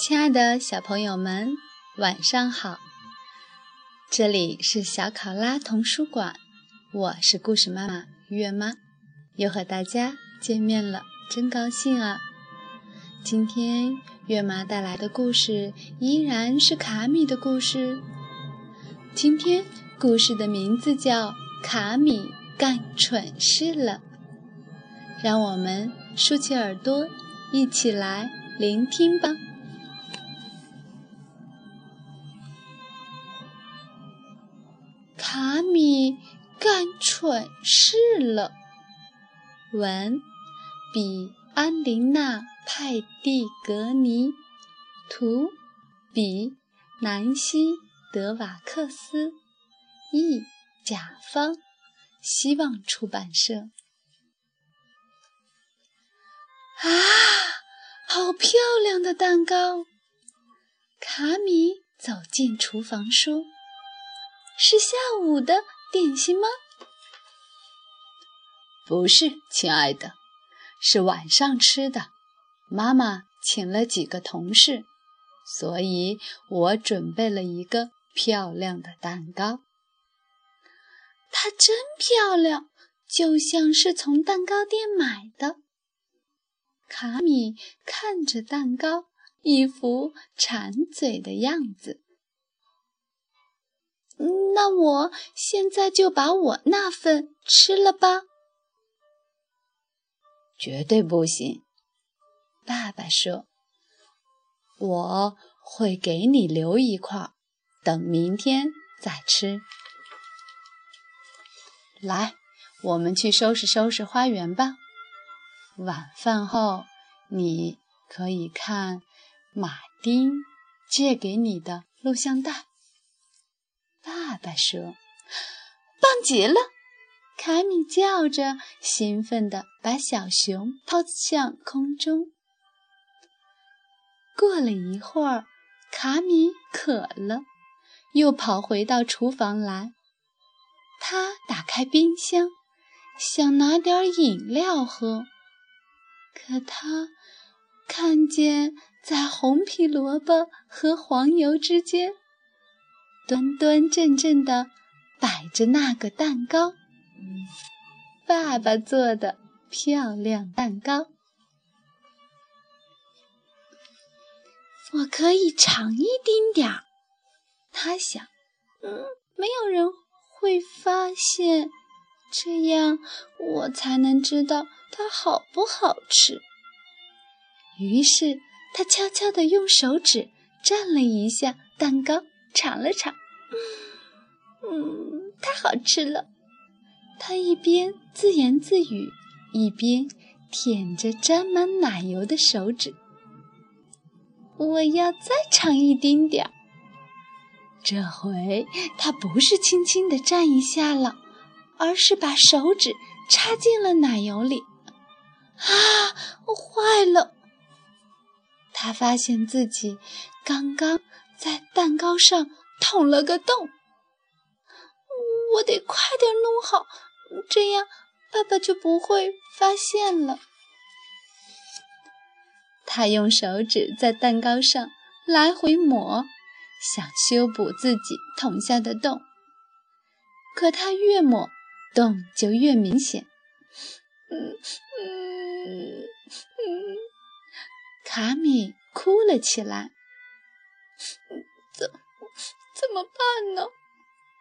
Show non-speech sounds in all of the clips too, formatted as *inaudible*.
亲爱的小朋友们，晚上好！这里是小考拉童书馆，我是故事妈妈月妈，又和大家见面了，真高兴啊！今天月妈带来的故事依然是卡米的故事。今天故事的名字叫《卡米干蠢事了》，让我们竖起耳朵，一起来聆听吧。蠢事了。文：比安琳娜·派蒂格尼，图：比南希·德瓦克斯，译：甲方，希望出版社。啊，好漂亮的蛋糕！卡米走进厨房说。是下午的点心吗？不是，亲爱的，是晚上吃的。妈妈请了几个同事，所以我准备了一个漂亮的蛋糕。它真漂亮，就像是从蛋糕店买的。卡米看着蛋糕，一副馋嘴的样子。那我现在就把我那份吃了吧。绝对不行，爸爸说。我会给你留一块，等明天再吃。来，我们去收拾收拾花园吧。晚饭后，你可以看马丁借给你的录像带。爸爸说：“棒极了！”卡米叫着，兴奋地把小熊抛向空中。过了一会儿，卡米渴了，又跑回到厨房来。他打开冰箱，想拿点饮料喝，可他看见在红皮萝卜和黄油之间。端端正正的摆着那个蛋糕，爸爸做的漂亮蛋糕。我可以尝一丁点儿，他想，嗯，没有人会发现，这样我才能知道它好不好吃。于是他悄悄地用手指蘸了一下蛋糕。尝了尝，嗯，太好吃了。他一边自言自语，一边舔着沾满奶油的手指。我要再尝一丁点儿。这回他不是轻轻地蘸一下了，而是把手指插进了奶油里。啊，坏了！他发现自己刚刚。在蛋糕上捅了个洞，我得快点弄好，这样爸爸就不会发现了。他用手指在蛋糕上来回抹，想修补自己捅下的洞，可他越抹，洞就越明显。嗯嗯嗯，卡米哭了起来。怎怎么办呢？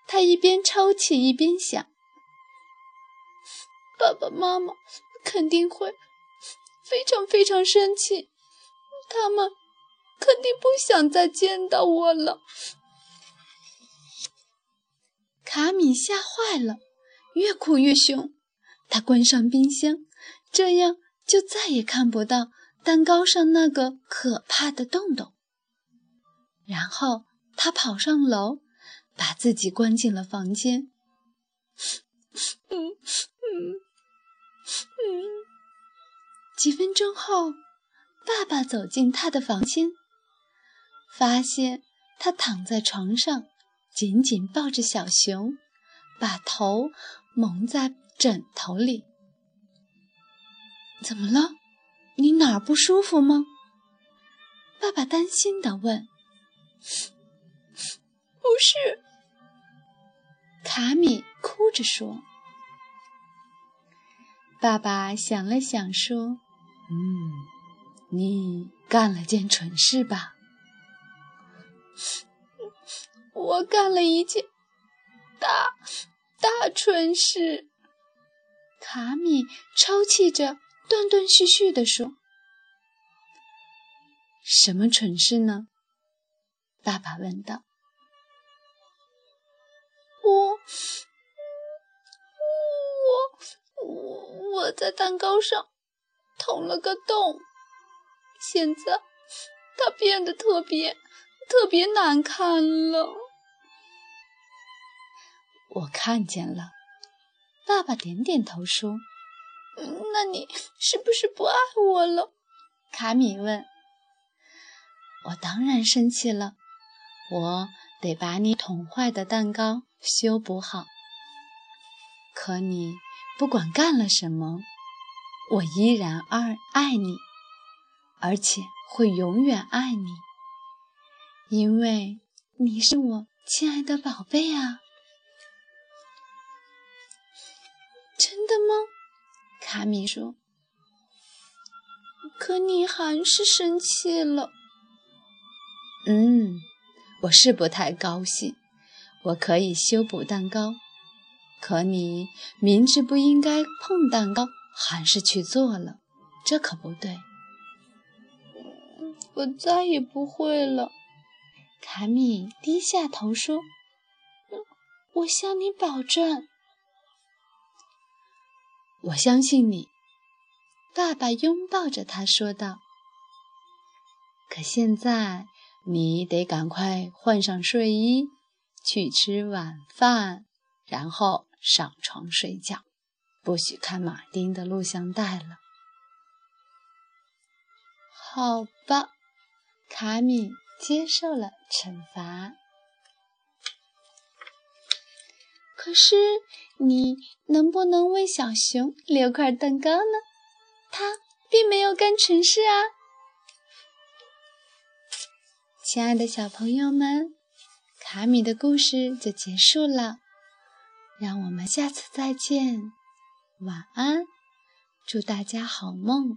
他一边抽泣一边想：爸爸妈妈肯定会非常非常生气，他们肯定不想再见到我了。卡米吓坏了，越哭越凶。他关上冰箱，这样就再也看不到蛋糕上那个可怕的洞洞。然后他跑上楼，把自己关进了房间。嗯 *laughs* 嗯几分钟后，爸爸走进他的房间，发现他躺在床上，紧紧抱着小熊，把头蒙在枕头里。怎么了？你哪儿不舒服吗？爸爸担心地问：“不是。”卡米哭着说。爸爸想了想说：“嗯，你干了件蠢事吧？我干了一件大大蠢事。”卡米抽泣着，断断续续地说：“什么蠢事呢？”爸爸问道。“在蛋糕上捅了个洞，现在它变得特别特别难看了。我看见了，爸爸点点头说：“那你是不是不爱我了？”卡米问。“我当然生气了，我得把你捅坏的蛋糕修补好。可你……”不管干了什么，我依然爱爱你，而且会永远爱你，因为你是我亲爱的宝贝啊！真的吗？卡米说。可你还是生气了。嗯，我是不太高兴。我可以修补蛋糕。可你明知不应该碰蛋糕，还是去做了，这可不对。我再也不会了。卡米低下头说：“我向你保证。”我相信你。爸爸拥抱着他说道：“可现在你得赶快换上睡衣，去吃晚饭，然后。”上床睡觉，不许看马丁的录像带了。好吧，卡米接受了惩罚。可是，你能不能为小熊留块蛋糕呢？他并没有干蠢事啊！亲爱的小朋友们，卡米的故事就结束了。让我们下次再见，晚安，祝大家好梦。